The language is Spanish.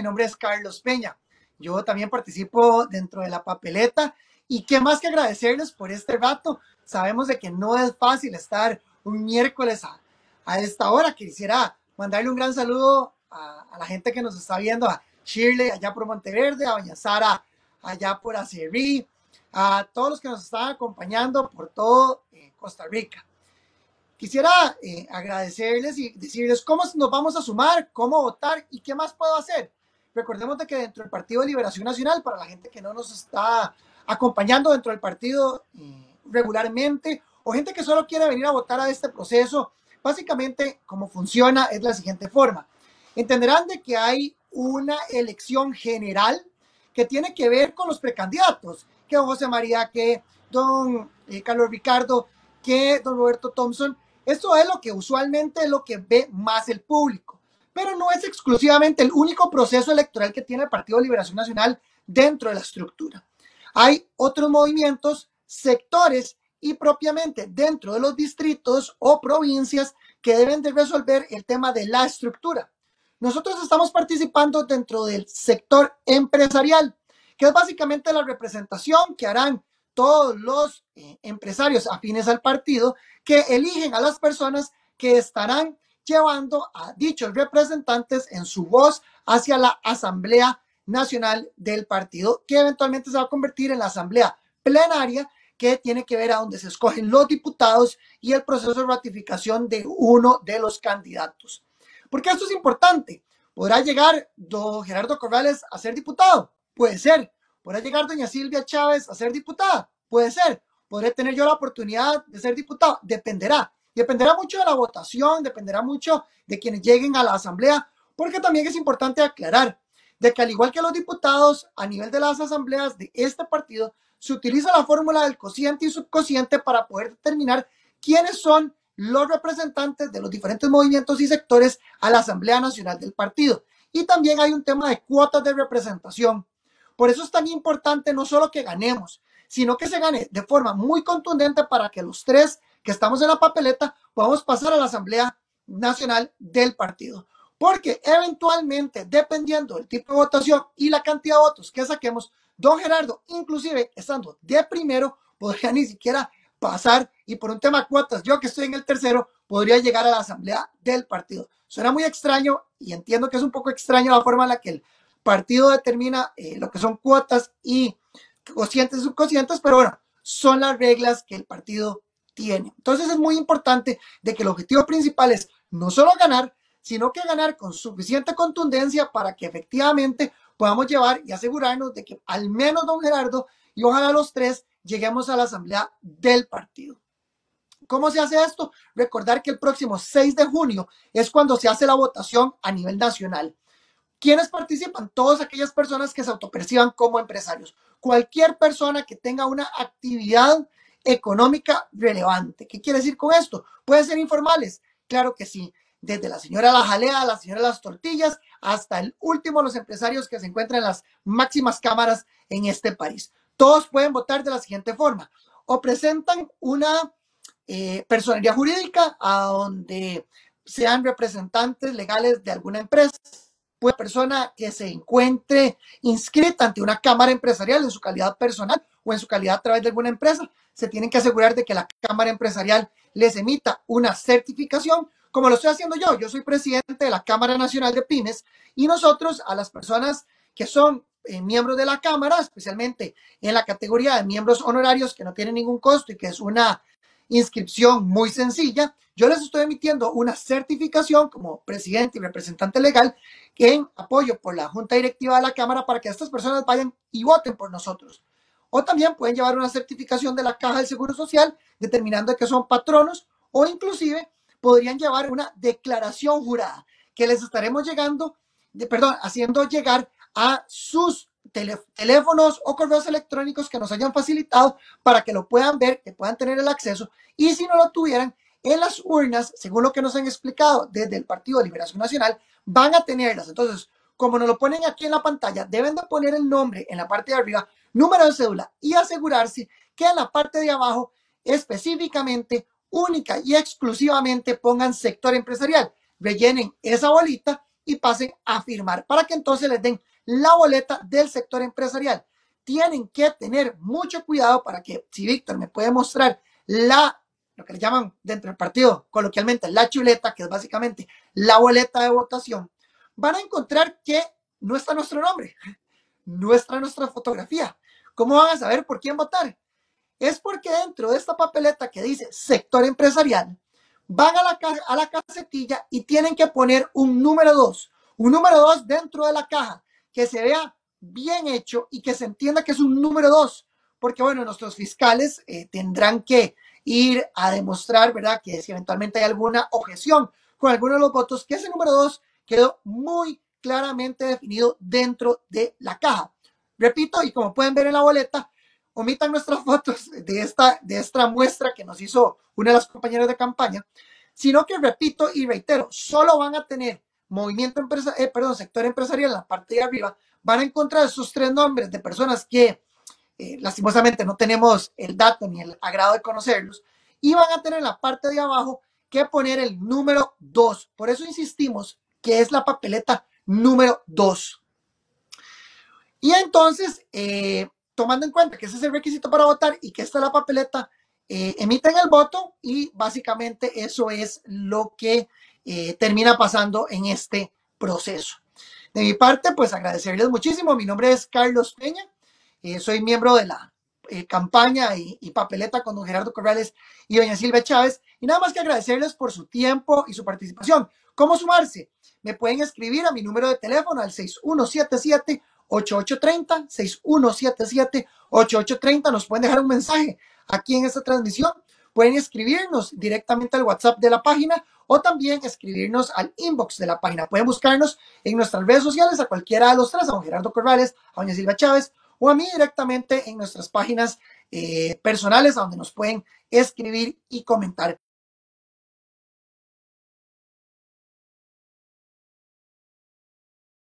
mi nombre es Carlos Peña. Yo también participo dentro de la papeleta y qué más que agradecerles por este rato. Sabemos de que no es fácil estar un miércoles a, a esta hora. Quisiera mandarle un gran saludo a, la gente que nos está viendo, a Shirley allá por Monteverde, a Doña Sara allá por Acerrí, a todos los que nos están acompañando por todo eh, Costa Rica. Quisiera eh, agradecerles y decirles cómo nos vamos a sumar, cómo votar y qué más puedo hacer. Recordemos de que dentro del Partido de Liberación Nacional, para la gente que no nos está acompañando dentro del partido eh, regularmente, o gente que solo quiere venir a votar a este proceso, básicamente cómo funciona es la siguiente forma. Entenderán de que hay una elección general que tiene que ver con los precandidatos, que don José María, que don eh, Carlos Ricardo, que don Roberto Thompson, esto es lo que usualmente es lo que ve más el público, pero no es exclusivamente el único proceso electoral que tiene el Partido de Liberación Nacional dentro de la estructura. Hay otros movimientos, sectores y propiamente dentro de los distritos o provincias que deben de resolver el tema de la estructura. Nosotros estamos participando dentro del sector empresarial, que es básicamente la representación que harán todos los eh, empresarios afines al partido que eligen a las personas que estarán llevando a dichos representantes en su voz hacia la Asamblea Nacional del partido, que eventualmente se va a convertir en la Asamblea Plenaria, que tiene que ver a donde se escogen los diputados y el proceso de ratificación de uno de los candidatos. Porque esto es importante. ¿Podrá llegar don Gerardo Corrales a ser diputado? Puede ser. ¿Podrá llegar doña Silvia Chávez a ser diputada? Puede ser. ¿Podré tener yo la oportunidad de ser diputado? Dependerá. Dependerá mucho de la votación, dependerá mucho de quienes lleguen a la asamblea, porque también es importante aclarar de que al igual que los diputados a nivel de las asambleas de este partido, se utiliza la fórmula del cociente y subcociente para poder determinar quiénes son los representantes de los diferentes movimientos y sectores a la Asamblea Nacional del partido. Y también hay un tema de cuotas de representación. Por eso es tan importante no solo que ganemos, sino que se gane de forma muy contundente para que los tres que estamos en la papeleta podamos pasar a la Asamblea Nacional del partido. Porque eventualmente, dependiendo del tipo de votación y la cantidad de votos que saquemos, don Gerardo, inclusive estando de primero, podría ni siquiera pasar y por un tema de cuotas, yo que estoy en el tercero, podría llegar a la asamblea del partido. Suena muy extraño y entiendo que es un poco extraño la forma en la que el partido determina eh, lo que son cuotas y cocientes y subcocientes, pero bueno, son las reglas que el partido Entonces es muy importante de que el objetivo principal es no solo ganar, sino que ganar con suficiente contundencia para que efectivamente podamos llevar y asegurarnos de que al menos don Gerardo y ojalá los tres lleguemos a la asamblea del partido. ¿Cómo se hace esto? Recordar que el próximo 6 de junio es cuando se hace la votación a nivel nacional. ¿Quiénes participan? Todas aquellas personas que se autoperciban como empresarios. Cualquier persona que tenga una actividad económica relevante. ¿Qué quiere decir con esto? ¿Pueden ser informales? Claro que sí. Desde la señora La Jalea, la señora Las Tortillas, hasta el último, los empresarios que se encuentran en las máximas cámaras en este país. Todos pueden votar de la siguiente forma. O presentan una eh, personalidad jurídica a donde sean representantes legales de alguna empresa. Puede persona que se encuentre inscrita ante una cámara empresarial en su calidad personal o en su calidad a través de alguna empresa, se tienen que asegurar de que la cámara empresarial les emita una certificación, como lo estoy haciendo yo. Yo soy presidente de la Cámara Nacional de Pymes y nosotros a las personas que son eh, miembros de la Cámara, especialmente en la categoría de miembros honorarios que no tienen ningún costo y que es una inscripción muy sencilla, yo les estoy emitiendo una certificación como presidente y representante legal en apoyo por la Junta Directiva de la Cámara para que estas personas vayan y voten por nosotros. O también pueden llevar una certificación de la Caja del Seguro Social determinando que son patronos o inclusive podrían llevar una declaración jurada que les estaremos llegando, de, perdón, haciendo llegar a sus teléfonos o correos electrónicos que nos hayan facilitado para que lo puedan ver, que puedan tener el acceso y si no lo tuvieran, en las urnas, según lo que nos han explicado desde el Partido de Liberación Nacional, van a tenerlas. Entonces, como nos lo ponen aquí en la pantalla, deben de poner el nombre en la parte de arriba, número de cédula y asegurarse que en la parte de abajo específicamente, única y exclusivamente pongan sector empresarial. Rellenen esa bolita y pasen a firmar para que entonces les den la boleta del sector empresarial. Tienen que tener mucho cuidado para que si Víctor me puede mostrar la, lo que le llaman dentro del partido coloquialmente la chuleta, que es básicamente la boleta de votación, van a encontrar que no está nuestro nombre, no está nuestra fotografía. ¿Cómo van a saber por quién votar? Es porque dentro de esta papeleta que dice sector empresarial, van a la, a la casetilla y tienen que poner un número 2, un número 2 dentro de la caja, que se vea bien hecho y que se entienda que es un número 2, porque bueno, nuestros fiscales eh, tendrán que ir a demostrar, ¿verdad? Que si eventualmente hay alguna objeción con alguno de los votos, que ese número 2 quedó muy claramente definido dentro de la caja. Repito, y como pueden ver en la boleta, omitan nuestras fotos de esta, de esta muestra que nos hizo una de las compañeras de campaña, sino que repito y reitero, solo van a tener movimiento empresa, eh, perdón, sector empresarial en la parte de arriba, van a encontrar esos tres nombres de personas que eh, lastimosamente no tenemos el dato ni el agrado de conocerlos, y van a tener en la parte de abajo que poner el número 2. Por eso insistimos que es la papeleta número 2. Y entonces, eh, tomando en cuenta que ese es el requisito para votar y que esta es la papeleta, eh, emiten el voto y básicamente eso es lo que eh, termina pasando en este proceso. De mi parte, pues agradecerles muchísimo. Mi nombre es Carlos Peña, soy miembro de la campaña y, papeleta con don Gerardo Corrales y doña Silvia Chávez. Y nada más que agradecerles por su tiempo y su participación. ¿Cómo sumarse? Me pueden escribir a mi número de teléfono al 6177 8830, 6177 8830. Nos pueden dejar un mensaje aquí en esta transmisión. Pueden escribirnos directamente al WhatsApp de la página o también escribirnos al inbox de o a mí directamente en nuestras páginas eh, personales, donde nos pueden escribir y comentar.